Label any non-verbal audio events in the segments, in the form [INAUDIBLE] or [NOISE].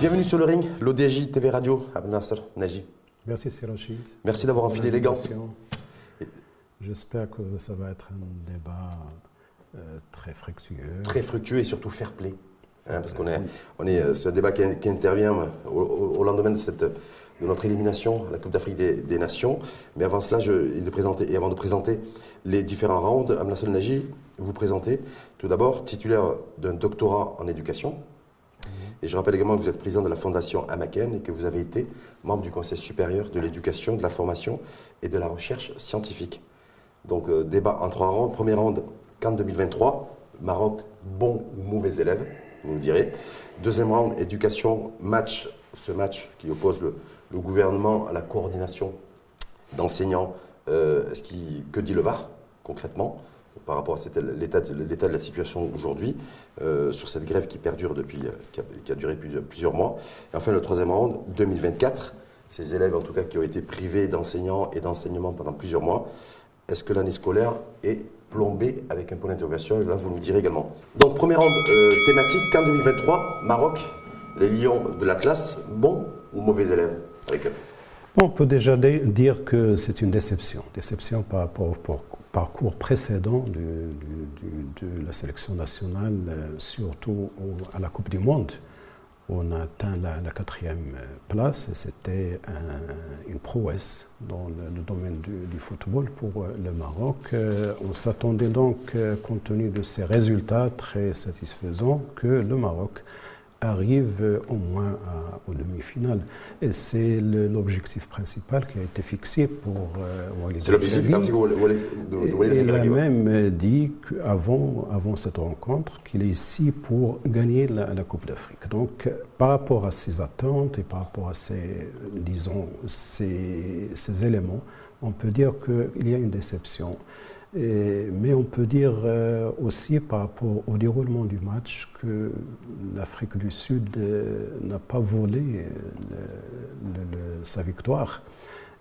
Bienvenue sur le ring, l'ODJ TV Radio, Abnasser Naji. Merci Sirochi. Merci d'avoir enfilé les gants. J'espère que ça va être un débat euh, très fructueux. Très fructueux et surtout fair play. Hein, parce qu'on est, on est, euh, c'est un débat qui, intervient au, lendemain de, cette, de notre élimination à la Coupe d'Afrique des, Nations. Mais avant cela, je, de présenter, avant de présenter les différents rounds, Amnassel Naji, vous présentez tout d'abord titulaire d'un doctorat en éducation, et je rappelle également que vous êtes président de la Fondation Amaken et que vous avez été membre du Conseil supérieur de l'éducation, de la formation et de la recherche scientifique. Donc, euh, débat en trois rounds. Premier round, Cannes 2023, Maroc, bon ou mauvais élève, vous me direz. Deuxième round, éducation, match, ce match qui oppose le, gouvernement à la coordination d'enseignants. Euh, que dit le VAR concrètement par rapport à l'état de, la situation aujourd'hui, euh, sur cette grève qui perdure depuis, euh, qui a, duré plusieurs, mois. Et enfin, le troisième round, 2024, ces élèves en tout cas qui ont été privés d'enseignants et d'enseignement pendant plusieurs mois, est-ce que l'année scolaire est plombée avec un point d'interrogation? Là, vous nous direz également. Donc, premier round thématique, qu'en 2023, Maroc, les lions de la classe, bons ou mauvais élèves? On peut déjà dire que c'est une déception. Déception par rapport au parcours précédent de, la sélection nationale, euh, surtout à la Coupe du Monde. On a atteint la, quatrième place et c'était une prouesse dans le, domaine du, football pour euh, le Maroc. Euh, on s'attendait donc, compte tenu de ces résultats très satisfaisants, que le Maroc arrive au moins aux demi-finales. Et c'est l'objectif principal qui a été fixé pour euh, Walid C'est l'objectif Il a même dit qu'avant avant cette rencontre qu'il est ici pour gagner la, Coupe d'Afrique. Donc par rapport à ces attentes et par rapport à ces, disons, ces éléments, on peut dire qu'il y a une déception mais on peut dire euh, aussi par rapport au déroulement du match que l'Afrique du Sud euh, n'a pas volé sa victoire.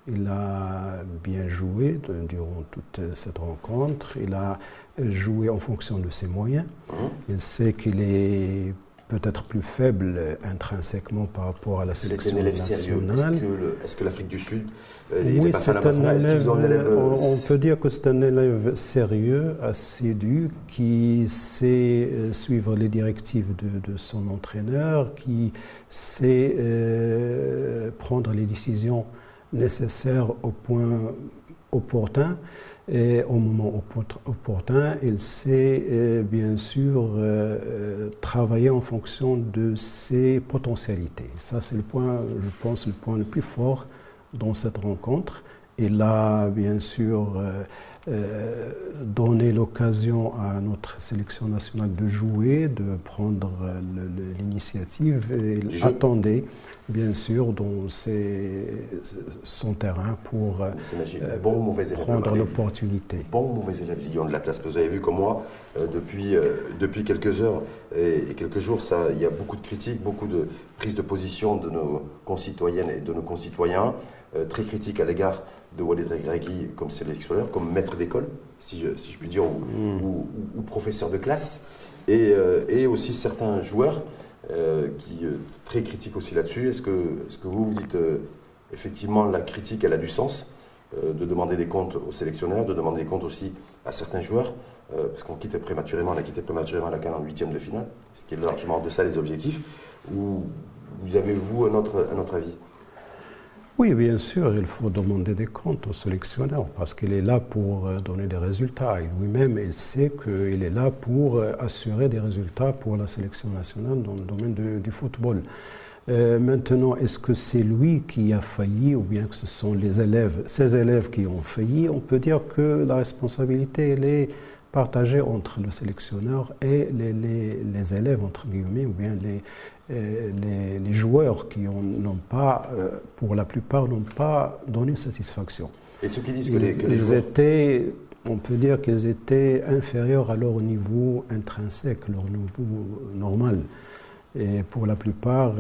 Il a bien joué durant toute cette rencontre. Il a joué en fonction de ses moyens. Mmh. Il sait qu'il est peut-être plus faible intrinsèquement par rapport à la sélection nationale. Est-ce que l'Afrique du Sud euh, oui, c'est un élève, on, peut dire que c'est un élève sérieux, assidu, qui sait euh, suivre les directives de, son entraîneur, qui sait euh, prendre les décisions nécessaires au point opportun. Et au moment opportun, il sait euh, bien sûr euh, euh, travailler en fonction de ses potentialités. Ça, c'est le point, je pense, le point le plus fort dans cette rencontre. Il a bien sûr donné l'occasion à notre sélection nationale de jouer, de prendre l'initiative. Il attendait bien sûr, dans son terrain pour euh, bon, prendre l'opportunité. Bon ou mauvais élève Lyon de la classe Vous avez vu comme moi, euh, depuis, euh, depuis quelques heures et, quelques jours, ça, il y a beaucoup de critiques, beaucoup de prises de position de nos concitoyennes et de nos concitoyens, très critiques à l'égard de Walid Regragui comme sélectionneur, comme maître d'école, si je, si je puis dire, ou, mm. professeur de classe, et, et aussi certains joueurs euh, qui est euh, très critique aussi là-dessus. Est-ce que, est que vous vous dites euh, effectivement la critique elle a du sens de demander des comptes aux sélectionneurs, de demander des comptes aussi à certains joueurs, parce qu'on quitte prématurément, on a quitté prématurément la Cannes en huitième de finale, ce qui est largement en deçà des objectifs. Ou vous avez vous un autre, un autre avis? Oui, bien sûr, il faut demander des comptes au sélectionneur parce qu'il est là pour euh, donner des résultats. Lui-même, il sait qu'il est là pour euh, assurer des résultats pour la sélection nationale dans le domaine du football. Euh, maintenant, est-ce que c'est lui qui a failli ou bien que ce sont les élèves, ces élèves qui ont failli? On peut dire que la responsabilité, elle est partagée entre le sélectionneur et les, les élèves, entre guillemets, ou bien les, les, joueurs qui n'ont pas, euh, pour la plupart, n'ont pas donné satisfaction. Et ceux qui disent que les, ils joueurs... étaient, on peut dire qu'ils étaient inférieurs à leur niveau intrinsèque, leur niveau normal. Et pour la plupart,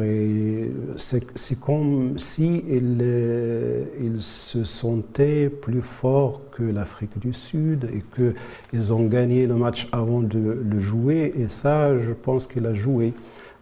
c'est comme si ils, se sentaient plus forts que l'Afrique du Sud et qu'ils ont gagné le match avant de le jouer. Et ça, je pense qu'il a joué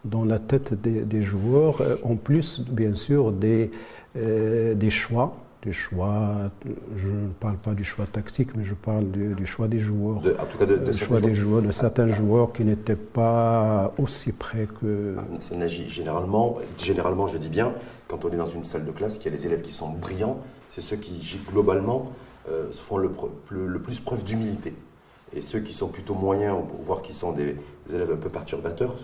dans la tête des, joueurs, en plus, bien sûr, des, euh, des choix des choix, je ne parle pas du choix tactique, mais je parle du, choix des joueurs. en tout cas, de, de choix des joueurs, de certains joueurs qui n'étaient pas aussi près que. Ah, généralement, généralement, je dis bien, quand on est dans une salle de classe, qu'il y a des élèves qui sont brillants, c'est ceux qui, globalement, euh, font le, plus preuve d'humilité. Et ceux qui sont plutôt moyens, voire qui sont des, élèves un peu perturbateurs,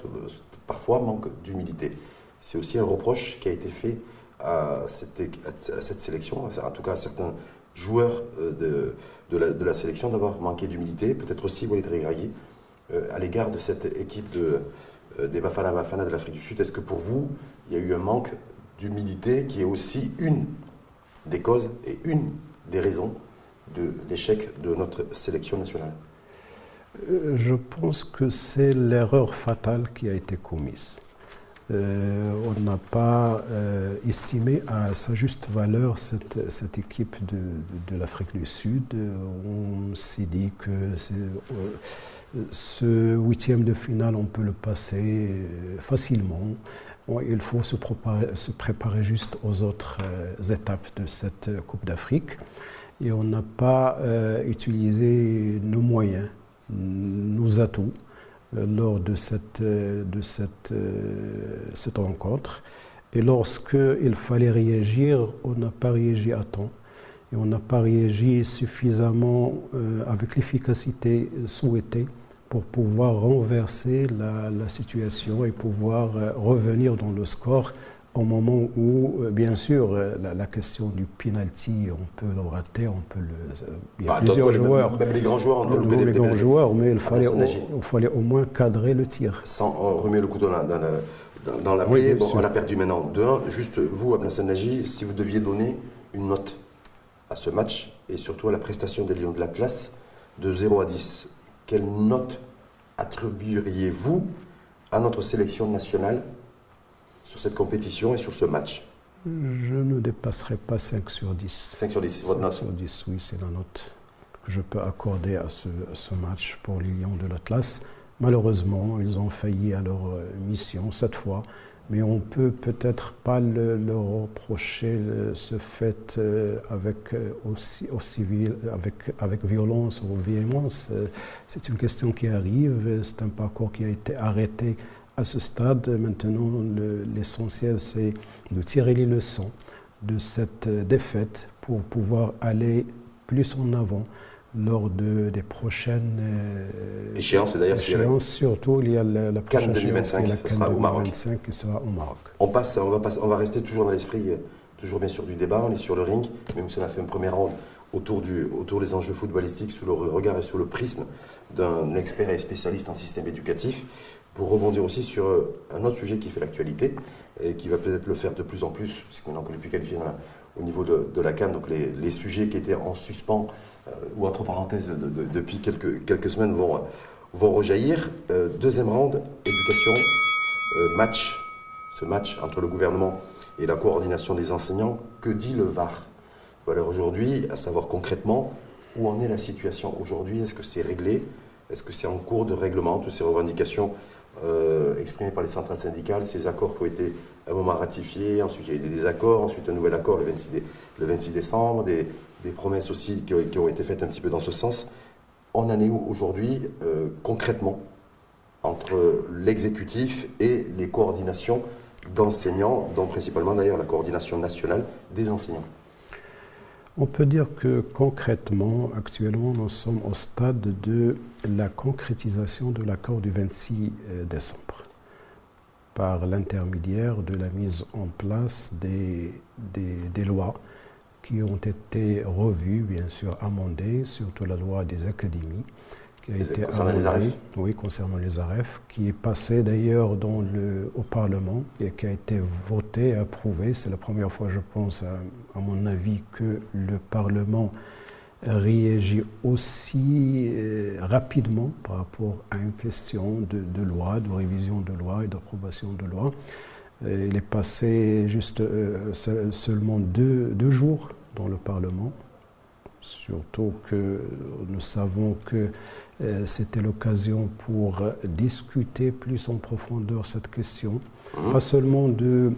parfois manquent d'humilité. C'est aussi un reproche qui a été fait à cette, sélection, en tout cas à certains joueurs euh, de, la, sélection, d'avoir manqué d'humilité, peut-être aussi Walid Regragui, euh, à l'égard de cette équipe de, euh, des Bafana Bafana de l'Afrique du Sud. Est-ce que pour vous, il y a eu un manque d'humilité qui est aussi une des causes et une des raisons de l'échec de notre sélection nationale? Je pense que c'est l'erreur fatale qui a été commise. Euh, on n'a pas euh, estimé à sa juste valeur cette, équipe de, l'Afrique du Sud. On s'est dit que euh, ce huitième de finale, on peut le passer facilement. Il faut se préparer, se préparer juste aux autres étapes de cette Coupe d'Afrique. Et on n'a pas utilisé nos moyens, nos atouts euh, lors de cette, euh, de cette, euh, cette rencontre. Et lorsqu'il fallait réagir, on n'a pas réagi à temps. Et on n'a pas réagi suffisamment avec l'efficacité souhaitée pour pouvoir renverser la, la, situation et pouvoir revenir dans le score au moment où, euh, bien sûr, euh, la, question du penalty, on peut le rater, on peut le. Il y a bah, plusieurs joueurs. Même les grands joueurs, on a les grands joueurs, mais il fallait, au, fallait au moins cadrer le tir. Sans remettre le couteau dans, dans, dans, la plaie, bon, on a perdu maintenant 2-1. Juste, vous, Nagy, si vous deviez donner une note à ce match et surtout à la prestation des Lions de la classe de 0 à 10, quelle note attribueriez-vous à notre sélection nationale sur cette compétition et sur ce match Je ne dépasserai pas 5 sur 10. 5 sur 10, votre note 5 sur 10, oui, c'est la note que je peux accorder à ce, ce match pour les Lions de l'Atlas. Malheureusement, ils ont failli à leur euh, mission cette fois, mais on peut peut-être pas le, leur reprocher ce fait euh, avec, euh, aussi, aussi, avec, avec violence ou véhémence. C'est une question qui arrive, c'est un parcours qui a été arrêté à ce stade, maintenant, l'essentiel, c'est de tirer les leçons de cette défaite pour pouvoir aller plus en avant lors de, des prochaines euh, échéances. d'ailleurs, surtout, il y a la, la prochaine 2025, ça sera au Maroc. qui sera au Maroc. On, passe, on, va on va rester toujours dans l'esprit, euh, toujours bien sûr du débat, on est sur le ring, même si on a fait un premier round autour, du, autour des enjeux footballistiques sous le regard et sous le prisme d'un expert et spécialiste en système éducatif pour rebondir aussi sur euh, un autre sujet qui fait l'actualité et qui va peut-être le faire de plus en plus, puisqu'on n'en connaît plus qualifié au niveau de, la Cannes, donc les, sujets qui étaient en suspens euh, ou entre parenthèses depuis quelques, semaines vont, vont rejaillir. Euh, deuxième round, éducation, match, ce match entre le gouvernement et la coordination des enseignants, que dit le VAR? Voilà aujourd'hui, à savoir concrètement, où en est la situation aujourd'hui? Est-ce que c'est réglé? Est-ce que c'est en cours de règlement, toutes ces revendications euh, exprimés par les centrales syndicales, ces accords qui ont été un moment ratifiés, ensuite il y a eu des désaccords, ensuite un nouvel accord le 26, le 26 décembre, des, promesses aussi qui, ont été faites un petit peu dans ce sens. On en est où aujourd'hui euh, concrètement entre l'exécutif et les coordinations d'enseignants, dont principalement d'ailleurs la coordination nationale des enseignants? On peut dire que concrètement, actuellement, nous sommes au stade de la concrétisation de l'accord du 26 euh, décembre par l'intermédiaire de la mise en place des, des, lois qui ont été revues, bien sûr amendées, surtout la loi des académies, qui a été concernant les AREF Oui, concernant les AREF, qui est passé d'ailleurs au Parlement et qui a été voté et approuvé. C'est la première fois, je pense, à, mon avis, que le Parlement réagit aussi euh, rapidement par rapport à une question de, loi, de révision de loi et d'approbation de loi. il est passé juste seulement deux, deux, jours dans le Parlement, surtout que nous savons que c'était l'occasion pour discuter plus en profondeur cette question, mmh. pas seulement de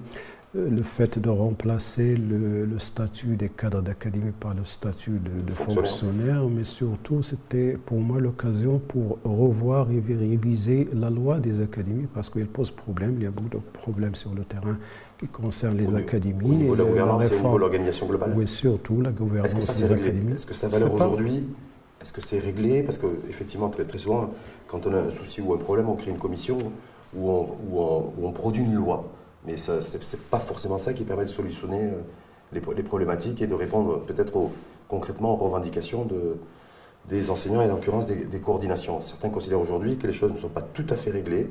le fait de remplacer le, statut des cadres d'académie par le statut de, fonctionnaire. mais surtout c'était pour moi l'occasion pour revoir et réviser la loi des académies parce qu'elle pose problème. Il y a beaucoup de problèmes sur le terrain qui concernent les académies. Au niveau de la gouvernance et au niveau de l'organisation globale Oui, surtout la gouvernance des académies. Est-ce que ça va aujourd'hui Est-ce que c'est réglé Parce qu'effectivement, très, très souvent, quand on a un souci ou un problème, on crée une commission où on produit une loi. Mais ce n'est pas forcément ça qui permet de solutionner euh, les, problématiques et de répondre peut-être concrètement aux revendications de, des enseignants et en l'occurrence des, coordinations. Certains considèrent aujourd'hui que les choses ne sont pas tout à fait réglées.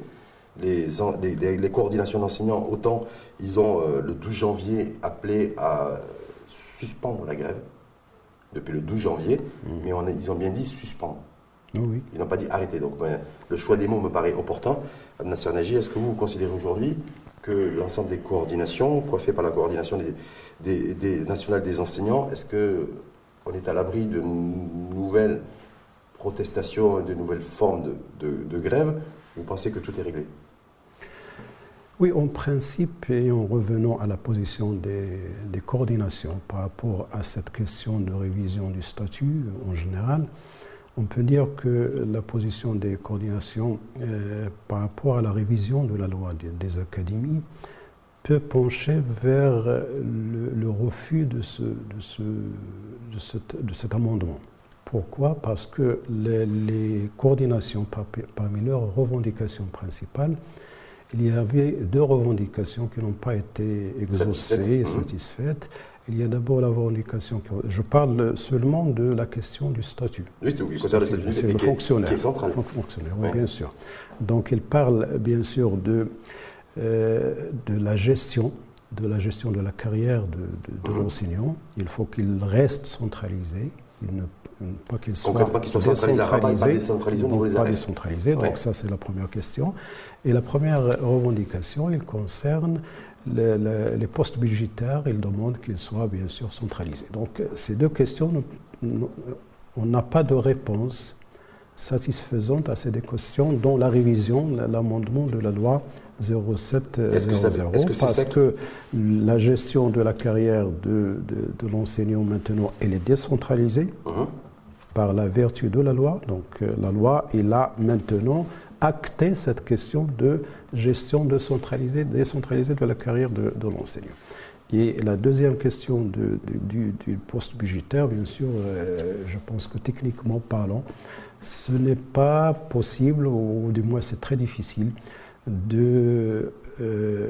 Les, les, coordinations d'enseignants, autant ils ont euh, le 12 janvier appelé à suspendre la grève, depuis le 12 janvier, mmh. mais ils ont bien dit suspendre. Ah oui. Ils n'ont pas dit arrêter. Donc ben, le choix des mots me paraît opportun. Nasser Nagy, est-ce que vous, vous considérez aujourd'hui que l'ensemble des coordinations, coiffées par la coordination des, des, nationales des enseignants, est-ce qu'on est à l'abri de nouvelles protestations, de nouvelles formes de, grève? Vous pensez que tout est réglé? Oui, en principe, et en revenant à la position des, des, coordinations par rapport à cette question de révision du statut en général, on peut dire que la position des coordinations euh, par rapport à la révision de la loi des, académies peut pencher vers le, refus de, ce, de, cet amendement. Pourquoi? Parce que les, coordinations, parmi leurs revendications principales, il y avait deux revendications qui n'ont pas été exaucées et satisfaites. Il y a d'abord la revendication. Je parle seulement de la question du statut. Oui, c'est le statut. C'est le fonctionnaire. Qui est central. fonctionnaire, oui, bien sûr. Donc il parle bien sûr de, euh, de la gestion de la gestion de la carrière de, mhm. l'enseignant. Il faut qu'il reste centralisé. Il ne pas qu'il soit, qu soit décentralisé, pas décentralisé au niveau des Pas décentralisé, donc ça c'est la première question. Et la première revendication, il concerne les postes budgétaires, il demande qu'ils soient bien sûr centralisés. Donc ces deux questions, on n'a pas de réponse satisfaisante à ces deux questions, dont la révision, l'amendement de la loi 0700, parce que la gestion de la carrière de, de, l'enseignant maintenant, elle est décentralisée. Uh-huh. Par la vertu de la loi. Donc euh, la loi est là maintenant acter cette question de gestion décentralisée, de la carrière de, l'enseignant. Et la deuxième question du, poste budgétaire, bien sûr, euh, je pense que techniquement parlant, ce n'est pas possible, ou du moins c'est très difficile, euh,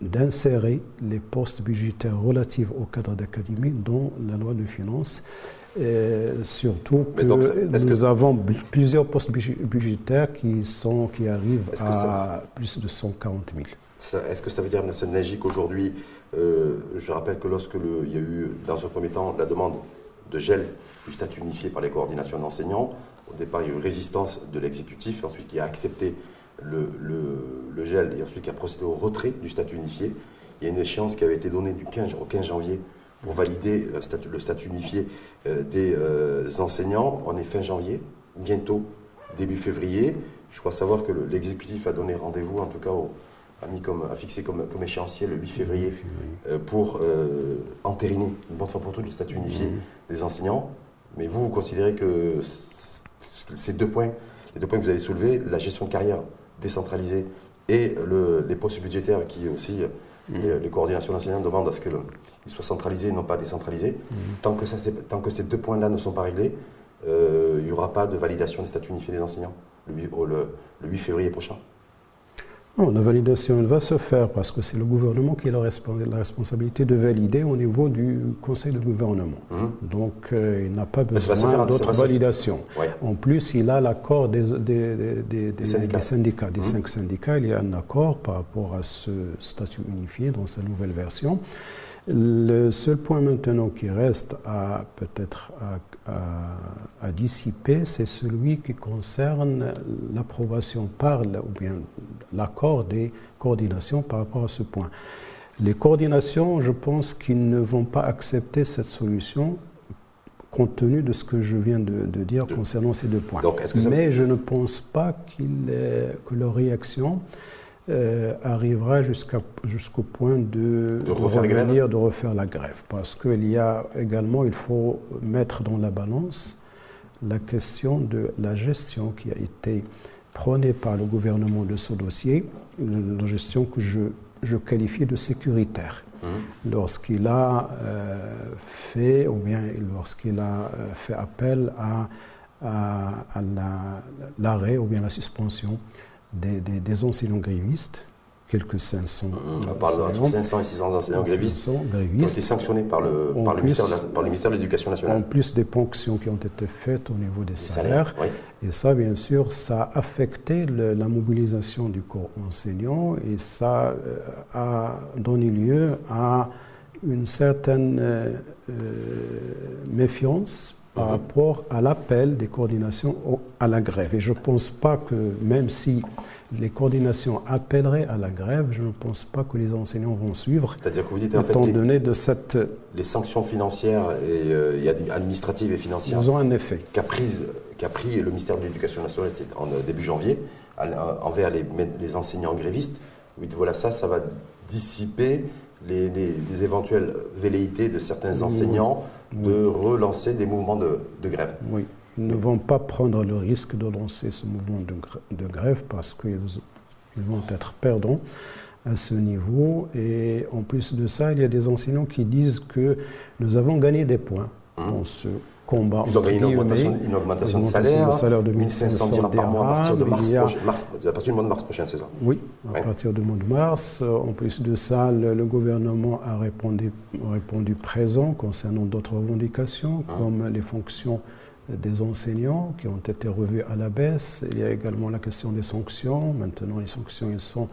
d'insérer les postes budgétaires relatifs au cadre d'académie dans la loi de finances surtout que nous avons plusieurs postes budgétaires qui, sont, qui arrivent à plus de 140 000. Est-ce que ça veut dire, M. Nagy, qu'aujourd'hui, euh, je rappelle que lorsque le, il y a eu, dans un premier temps, la demande de gel du statut unifié par les coordinations d'enseignants, au départ, il y a eu résistance de l'exécutif, ensuite qui a accepté le, le, gel et ensuite qui a procédé au retrait du statut unifié. Il y a une échéance qui avait été donnée du 15 au 15 janvier pour valider le statut, le statut unifié euh, des euh, enseignants. On est fin janvier, bientôt début février. Je crois savoir que l'exécutif a donné rendez-vous, en tout cas, a, mis comme, a fixé comme, comme échéancier le 8 février euh, pour entériner une bonne fois pour toutes le statut unifié des enseignants. Mais vous, vous considérez que ces deux points, les deux points que vous avez soulevés, la gestion de carrière décentralisée et le, les postes budgétaires qui aussi euh, les coordinations nationales demandent à ce qu'ils soient centralisés et non pas décentralisés. Mhm. Tant, que ça, tant que ces deux points-là ne sont pas réglés, euh, il n'y aura pas de validation des statuts unifiés des enseignants le 8 février prochain. Non, la validation, elle va se faire parce que c'est le gouvernement qui a la, responsabilité de valider au niveau du Conseil de gouvernement. Mhm. Donc, euh, il n'a pas besoin d'autres validations. En plus, il a l'accord des, syndicats. des, mhm. cinq syndicats. Il y a un accord par rapport à ce statut unifié dans sa nouvelle version. Le seul point maintenant qui reste à peut-être à, dissiper, c'est celui qui concerne l'approbation par, ou bien l'accord des coordinations par rapport à ce point. Les coordinations, je pense qu'ils ne vont pas accepter cette solution compte tenu de ce que je viens de, dire concernant ces deux points. Mais je ne pense pas que leur réaction euh, arrivera jusqu'au point de, de, refaire de refaire la grève. Parce qu'il y a également, il faut mettre dans la balance la question de la gestion qui a été prônée par le gouvernement de ce dossier, une gestion que je, je qualifie de sécuritaire. Mmh. Lorsqu'il a euh, fait, ou bien lorsqu'il a euh, fait appel à, à, l'arrêt ou bien la suspension des, des, enseignants grévistes, quelques 500. On parle entre 500 et 600 enseignants grévistes, qui ont été sanctionnés par le, par le, ministère, de ministère de l'Éducation nationale. En plus des ponctions qui ont été faites au niveau des salaires. Et ça, bien sûr, ça a affecté la mobilisation du corps enseignant et ça euh, a donné lieu à une certaine euh, euh, méfiance par rapport à l'appel des coordinations à la grève. Et je ne pense pas que, même si les coordinations appelleraient à la grève, je ne pense pas que les enseignants vont suivre. C'est-à-dire que vous dites en fait, les, donné de cette... les sanctions financières et euh, administratives et financières Ils ont un effet. qu'a pris le ministère de l'Éducation nationale en euh, début janvier envers les, les enseignants grévistes. Vous dites voilà ça, ça va dissiper les, éventuelles velléités de certains enseignants de relancer des mouvements de, grève. Oui, ils ne vont pas prendre le risque de lancer ce mouvement de, grève parce qu'ils vont être perdants à ce niveau. Et en plus de ça, il y a des enseignants qui disent que nous avons gagné des points mmh. dans ce combat. Ils ont gagné une augmentation, une augmentation, de salaire, de salaire de 1500 dirhams par mois à partir, de mars, à partir du mois de mars prochain, c'est ça? Oui, à partir du mois de mars. En plus de ça, le, gouvernement a répondu, répondu présent concernant d'autres revendications, hein. comme les fonctions des enseignants qui ont été revues à la baisse. Il y a également la question des sanctions. Maintenant, les sanctions, elles sont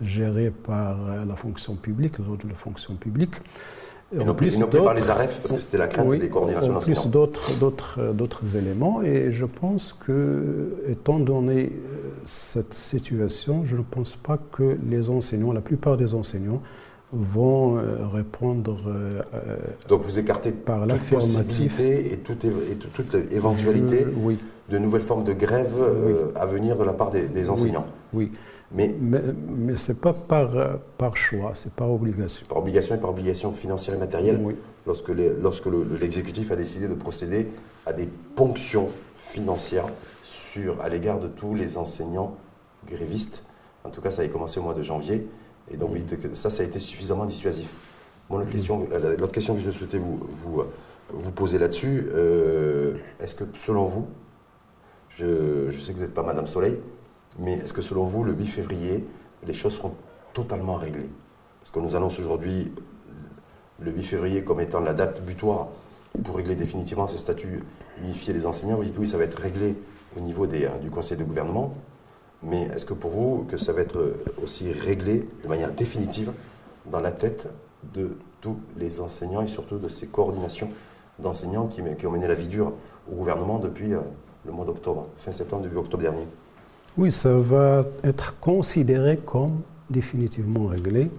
gérées par la fonction publique, les autres de la fonction publique. Et non plus, par les AREF, parce que c'était la crainte des coordinations nationales. En plus d'autres éléments. Et je pense que, étant donné euh, cette situation, je ne pense pas que les enseignants, la plupart des enseignants, vont euh, répondre. Euh, Donc vous écartez par toute possibilité et toute, éventualité de nouvelles formes de grève à venir de la part des, enseignants. oui. Mais, mais, ce n'est pas par, par choix, c'est par obligation. Par obligation et par obligation financière et matérielle, oui. lorsque, lorsque l'exécutif a décidé de procéder à des ponctions financières sur, à l'égard de tous les enseignants grévistes. En tout cas, ça a commencé au mois de janvier. Et donc, vous dites que ça, ça a été suffisamment dissuasif. L'autre question, question que je souhaitais vous, vous, vous poser là-dessus, euh, est-ce que selon vous, je, je sais que vous n'êtes pas Madame Soleil, mais est-ce que selon vous, le 8 février, les choses seront totalement réglées? Parce qu'on nous annonce aujourd'hui le 8 février comme étant la date butoir pour régler définitivement ce statut unifié des enseignants. Vous dites oui, ça va être réglé au niveau des, euh, du conseil de gouvernement. Mais est-ce que pour vous, que ça va être aussi réglé de manière définitive dans la tête de tous les enseignants et surtout de ces coordinations d'enseignants qui, ont mené la vie dure au gouvernement depuis euh, le mois d'octobre, fin septembre, début octobre dernier? Oui, ça va être considéré comme définitivement réglé,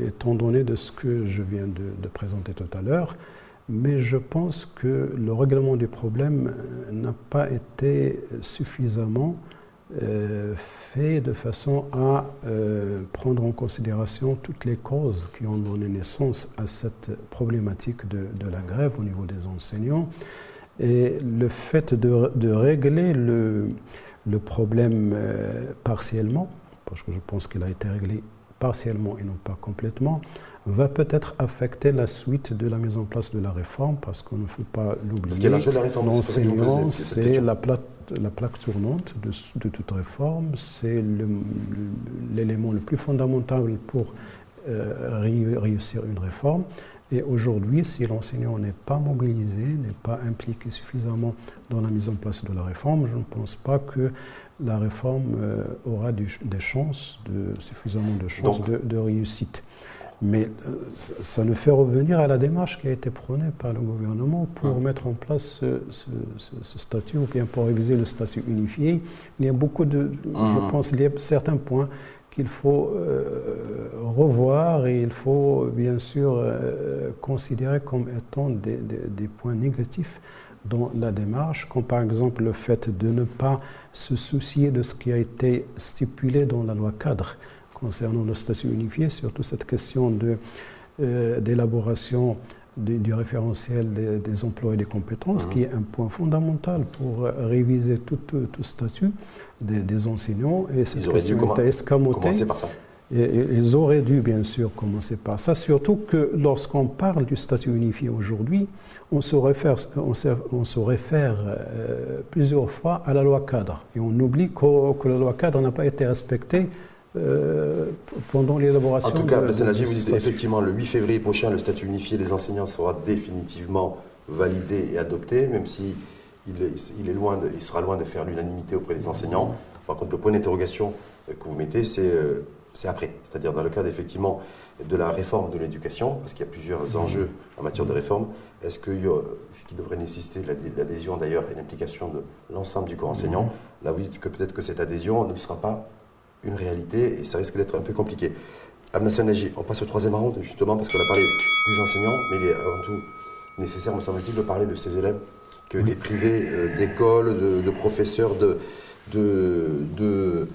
étant donné de ce que je viens de, présenter tout à l'heure. Mais je pense que le règlement du problème n'a pas été suffisamment euh, fait de façon à euh, prendre en considération toutes les causes qui ont donné naissance à cette problématique de, la grève au niveau des enseignants. Et le fait de régler le, le problème euh, partiellement, parce que je pense qu'il a été réglé partiellement et non pas complètement, va peut-être affecter la suite de la mise en place de la réforme, parce qu'on ne faut pas l'oublier. L'enseignant, c'est la, la, plaque tournante de, de toute réforme, c'est l'élément le, plus fondamental pour euh, réussir une réforme. Et aujourd'hui, si l'enseignant n'est pas mobilisé, n'est pas impliqué suffisamment dans la mise en place de la réforme, je ne pense pas que la réforme euh, aura des chances, de, suffisamment de chances de, réussite. Mais euh, ça nous fait revenir à la démarche qui a été prônée par le gouvernement pour mettre en place ce, statut, ou bien pour réviser le statut unifié. Il y a beaucoup de, je pense, il y a certains points qu'il faut euh, revoir et il faut bien sûr euh, considérer comme étant des, des, points négatifs dans la démarche, comme par exemple le fait de ne pas se soucier de ce qui a été stipulé dans la loi cadre concernant le statut unifié, surtout cette question euh, d'élaboration du, référentiel des, emplois et des compétences, qui est un point fondamental pour réviser tout, tout, statut des, enseignants. Et cette ils auraient dû commencer par ça. Et, ils auraient dû, bien sûr, commencer par ça, surtout que lorsqu'on parle du statut unifié aujourd'hui, on se réfère, on on se réfère euh, plusieurs fois à la loi cadre. Et on oublie que, que la loi cadre n'a pas été respectée euh, pendant l'élaboration. En tout cas, effectivement, le 8 février prochain, le statut unifié des enseignants sera définitivement validé et adopté, même si il, est loin il sera loin de faire l'unanimité auprès des enseignants. Par contre, le point d'interrogation que vous mettez, c'est euh, c'est après, c'est-à-dire dans le cadre effectivement de la réforme de l'éducation, parce qu'il y a plusieurs enjeux en matière de réforme. Est-ce que ce qui devrait nécessiter l'adhésion d'ailleurs et l'implication de l'ensemble du corps enseignant? Là, vous dites que peut-être que cette adhésion ne sera pas une réalité et ça risque d'être un peu compliqué. Abnassan Nagy, on passe au troisième round justement parce qu'on a parlé des enseignants, mais il est avant tout nécessaire, me semble-t-il, de parler de ces élèves qui ont été privés euh, d'écoles, de, professeurs, de, de,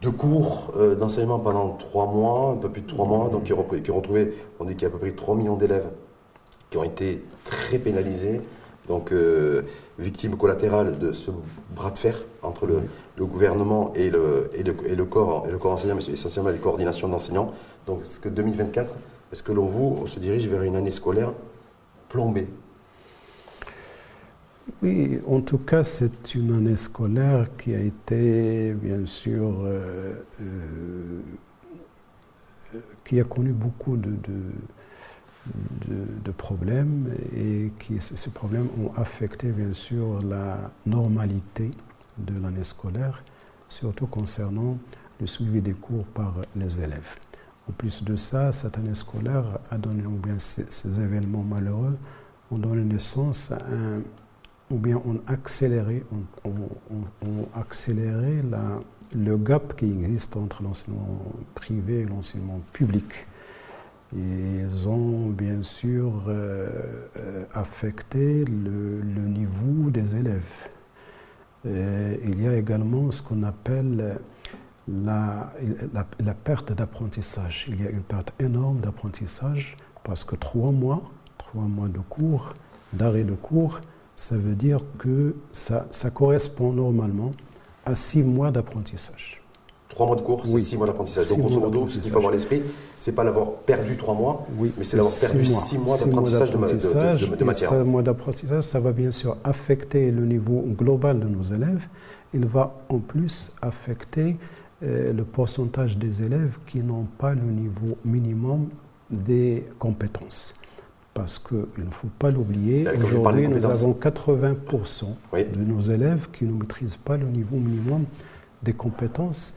de, cours euh, d'enseignement pendant trois mois, un peu plus de trois mois, donc qui ont, qui ont retrouvé, on dit qu'il y a à peu près 3 millions d'élèves qui ont été très pénalisés, donc euh, victime collatérale de ce bras de fer entre le, gouvernement et le, et, le, corps, et le corps enseignant, mais essentiellement les coordinations d'enseignants. Donc est-ce que 2024, est-ce que l'on vous, se dirige vers une année scolaire plombée? Oui, en tout cas, c'est une année scolaire qui a été, bien sûr, euh, euh, qui a connu beaucoup de, problèmes et qui, ces problèmes ont affecté bien sûr la normalité de l'année scolaire, surtout concernant le suivi des cours par les élèves. En plus de ça, cette année scolaire a donné, ou bien ces, événements malheureux ont donné naissance à ou bien ont accéléré, ont, accéléré la, le gap qui existe entre l'enseignement privé et l'enseignement public ils ont bien sûr euh, euh, affecté le, niveau des élèves. il y a également ce qu'on appelle la, perte d'apprentissage. Il y a une perte énorme d'apprentissage parce que trois mois, trois mois de cours, d'arrêt de cours, ça veut dire que ça correspond normalement à six mois d'apprentissage. Trois mois de cours, c'est six mois d'apprentissage. Donc, grosso modo, ce qu'il faut avoir à l'esprit, c'est pas l'avoir perdu trois mois, mais c'est l'avoir perdu six mois d'apprentissage de, de, matière. Six mois d'apprentissage, ça va bien sûr affecter le niveau global de nos élèves. Il va en plus affecter euh, le pourcentage des élèves qui n'ont pas le niveau minimum des compétences. Parce qu'il ne faut pas l'oublier, aujourd'hui nous avons 80% de nos élèves qui ne maîtrisent pas le niveau minimum des compétences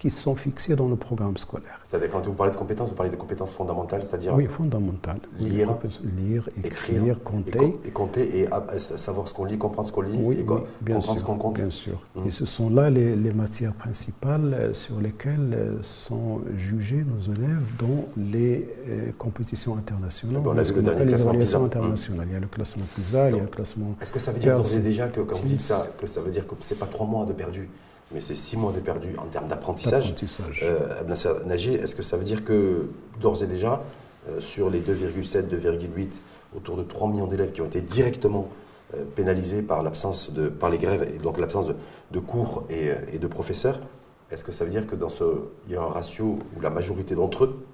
qui sont fixés dans le programme scolaire. C'est-à-dire quand vous parlez de compétences, vous parlez de compétences fondamentales, c'est-à-dire Oui, fondamentales. Lire, lire écrire, compter. Et, compter et savoir ce qu'on lit, comprendre ce qu'on lit oui, et comprendre ce qu'on compte. Bien sûr. Hum. Et ce sont là les, matières principales euh, sur lesquelles euh, sont jugés nos élèves dans les euh, compétitions internationales. on a vu le dernier classement PISA. Il y a le classement PISA, il y a le classement... Est-ce que ça veut dire déjà que quand vous dites ça, que ça veut dire que ce n'est pas trois mois de perdu mais c'est six mois de perdu en termes d'apprentissage. Euh, est-ce que ça veut dire que d'ores et déjà, euh, sur les 2,7, 2,8, autour de 3 millions d'élèves qui ont été directement euh, pénalisés par l'absence de, par les grèves et donc l'absence de, cours et, et, de professeurs, est-ce que ça veut dire que dans ce, il y a un ratio où la majorité d'entre eux,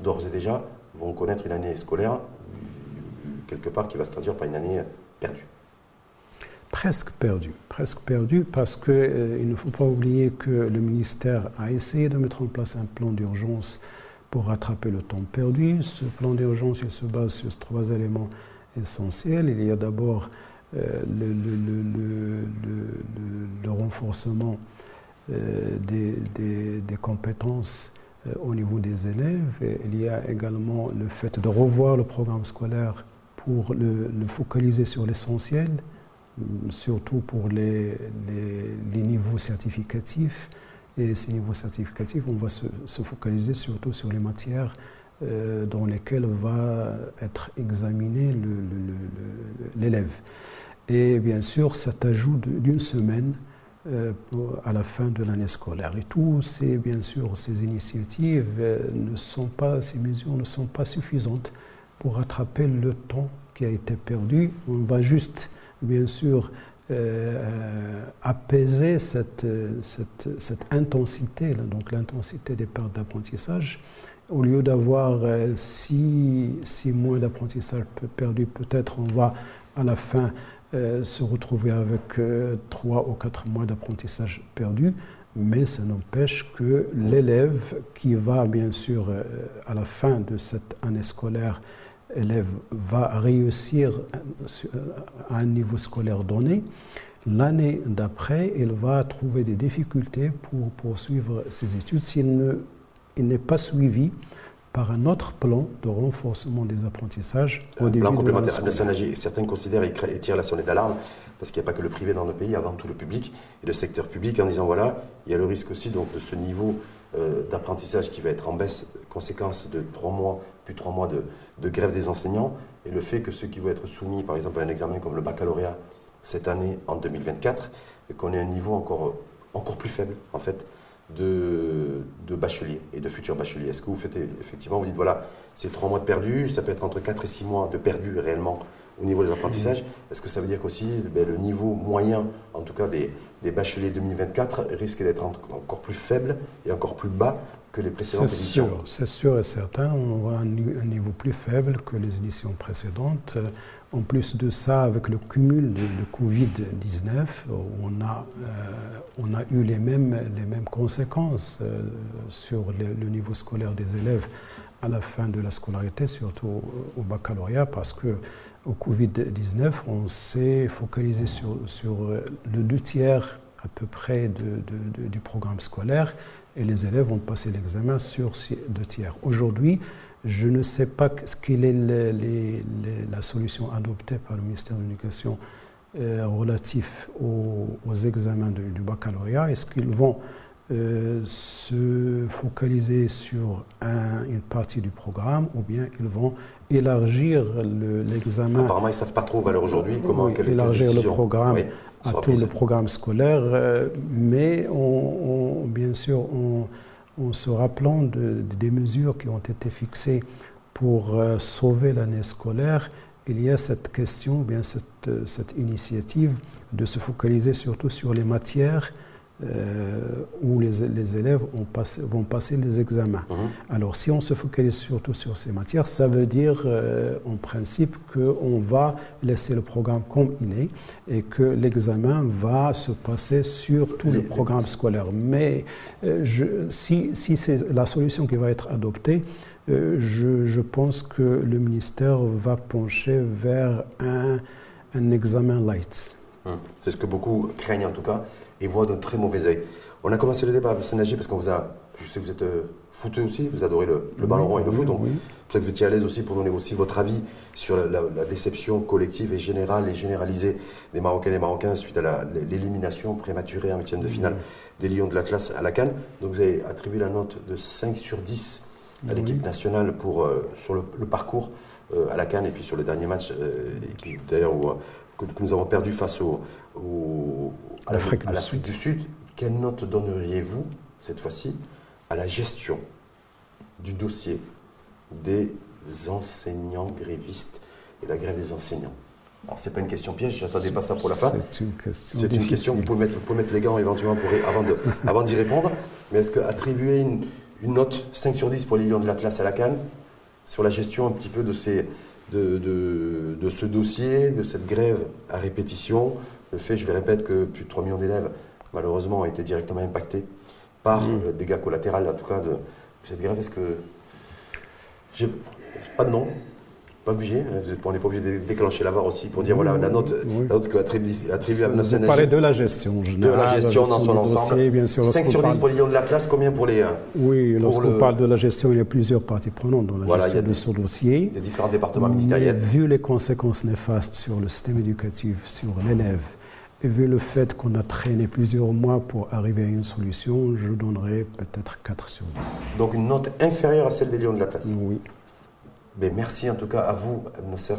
d'ores et déjà, vont connaître une année scolaire quelque part qui va se traduire par une année perdue? Presque perdu, presque perdu parce qu'il euh, ne faut pas oublier que le ministère a essayé de mettre en place un plan d'urgence pour rattraper le temps perdu. Ce plan d'urgence, se base sur trois éléments essentiels. Il y a d'abord euh, le, renforcement euh, des, compétences au niveau des élèves. il y a également le fait de revoir le programme scolaire pour le, focaliser sur l'essentiel, surtout pour les, les, niveaux certificatifs. Et ces niveaux certificatifs, on va se, se focaliser surtout sur les matières euh, dans lesquelles va être examiné l'élève. Et bien sûr, cet ajout d'une semaine euh, à la fin de l'année scolaire. Et tous ces, bien sûr, ces initiatives euh, ne sont pas, ces mesures ne sont pas suffisantes pour rattraper le temps qui a été perdu. On va juste, bien sûr, apaiser cette, cette, cette intensité, donc l'intensité des pertes d'apprentissage, au lieu d'avoir euh, six, mois d'apprentissage perdu, peut-être on va à la fin euh, se retrouver avec euh, trois ou quatre mois d'apprentissage perdu, mais ça n'empêche que l'élève qui va bien sûr à la fin de cette année scolaire, élève va réussir à un niveau scolaire donné. L'année d'après, il va trouver des difficultés pour poursuivre ses études s'il ne il n'est pas suivi par un autre plan de renforcement des apprentissages. Au un plan complémentaire. Certains considèrent et tirent la sonnette d'alarme parce qu'il n'y a pas que le privé dans le pays, avant tout le public et le secteur public en disant voilà, il y a le risque aussi donc, de ce niveau d'apprentissage qui va être en baisse, conséquence de trois mois, plus trois mois de, de, grève des enseignants. Et le fait que ceux qui vont être soumis par exemple à un examen comme le baccalauréat cette année en 2024, et qu'on ait un niveau encore, encore plus faible en fait de, de, bacheliers et de futurs bacheliers. Est-ce que vous faites effectivement, vous dites voilà, c'est trois mois de perdu, ça peut être entre 4 et 6 mois de perdu réellement au niveau des apprentissages. Est-ce que ça veut dire qu'aussi ben, le niveau moyen, en tout cas des, des bacheliers 2024, risque d'être encore plus faible et encore plus bas que les précédentes éditions C'est sûr et certain, on aura un niveau plus faible que les éditions précédentes. En plus de ça, avec le cumul de, Covid-19, on, a, euh, on a eu les mêmes, les mêmes conséquences euh, sur le, niveau scolaire des élèves à la fin de la scolarité, surtout au baccalauréat, parce que au Covid-19, on s'est focalisé sur, sur, le deux tiers à peu près du programme scolaire et les élèves ont passé l'examen sur deux tiers. Aujourd'hui, je ne sais pas ce quelle est la solution adoptée par le ministère de l'Éducation euh, relatif aux, examens du baccalauréat. Est-ce qu'ils vont euh, se focaliser sur une partie du programme ou bien ils vont élargir l'examen. Apparemment, ils ne savent pas trop, valeur aujourd'hui, comment oui, élargir le programme à tout le programme scolaire, euh, mais on, bien sûr, on en se rappelant des mesures qui ont été fixées pour euh, sauver l'année scolaire, il y a cette question, bien cette, cette initiative de se focaliser surtout sur les matières où les, les élèves vont passer les examens. Mhm. Alors si on se focalise surtout sur ces matières, ça veut dire euh, en principe qu'on va laisser le programme comme il est et que l'examen va se passer sur tout le programme scolaire. Mais euh, je, si, si c'est la solution qui va être adoptée, je, je, pense que le ministère va pencher vers un, un examen light. Hum. C'est ce que beaucoup craignent en tout cas et voient d'un très mauvais œil. On a commencé le débat avec Sénager parce qu'on vous a, je sais que vous êtes euh, footeux aussi, vous adorez le, ballon rond et le foot, donc peut-être que vous étiez à l'aise aussi pour donner aussi votre avis sur la, déception collective et générale et généralisée des Marocains et des Marocains suite à l'élimination prématurée en huitième de finale des Lions de la classe à la Cannes. Donc vous avez attribué la note de 5 sur 10 à l'équipe nationale pour, euh, sur le, parcours euh, à la Cannes et puis sur le dernier match, d'ailleurs que, nous avons perdu face au, à l'Afrique du, Sud. Quelle note donneriez-vous, cette fois-ci, à la gestion du dossier des enseignants grévistes et la grève des enseignants? Alors, ce n'est pas une question piège, j'attendais pas ça pour la fin. C'est une question. C'est une question, vous pouvez, mettre, les gants éventuellement pour, avant, [LAUGHS] avant d'y répondre. Mais est-ce qu'attribuer une, une, note 5 sur 10 pour les lions de la classe à la Cannes, sur la gestion un petit peu de, ces, de, de, de ce dossier, de cette grève à répétition, le fait, je le répète, que plus de 3 millions d'élèves, malheureusement, ont été directement impactés par mmh. euh, dégâts collatéraux, en tout cas, de, cette grève. Est-ce que. J'ai pas de nom, pas obligé, hein, on n'est pas obligé de déclencher la VAR aussi pour dire voilà la note, oui. la note attribuée à Vous parlez de la gestion De la gestion dans son ensemble. bien sûr, 5 sur 10 pour les lions de la classe, combien pour les. Oui, lorsqu'on parle de la gestion, il y a plusieurs parties prenantes dans la voilà, gestion y a de ce dossier. Les différents départements ministériels. Mais vu les conséquences néfastes sur le système éducatif, sur l'élève, et vu le fait qu'on a traîné plusieurs mois pour arriver à une solution, je donnerais peut-être 4 sur 10. Donc une note inférieure à celle des lions de la classe Oui. Ben, merci en tout cas à vous, Nasser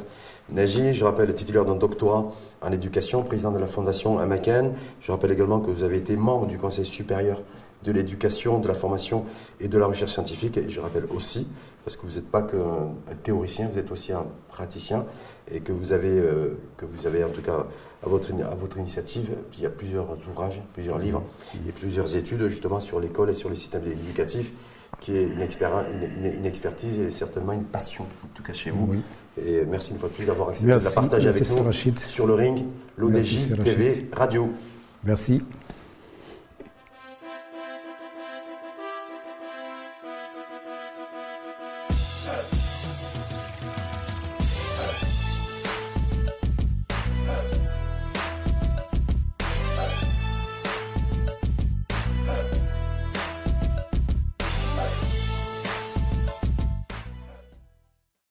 Nagy. Je rappelle, titulaire d'un doctorat en éducation, président de la fondation Amaken. Je rappelle également que vous avez été membre du Conseil supérieur de l'éducation, de la formation et de la recherche scientifique. Et je rappelle aussi, parce que vous n'êtes pas qu'un théoricien, vous êtes aussi un praticien et que vous avez, euh, que vous avez en tout cas à votre, à votre initiative, il y a plusieurs ouvrages, plusieurs livres et plusieurs études justement sur l'école et sur le système éducatif qui est une, une, expertise et certainement une passion, en tout cas chez vous. Et merci une fois de plus d'avoir accepté de la partager avec nous sur le ring, l'ODJ TV Radio. Merci.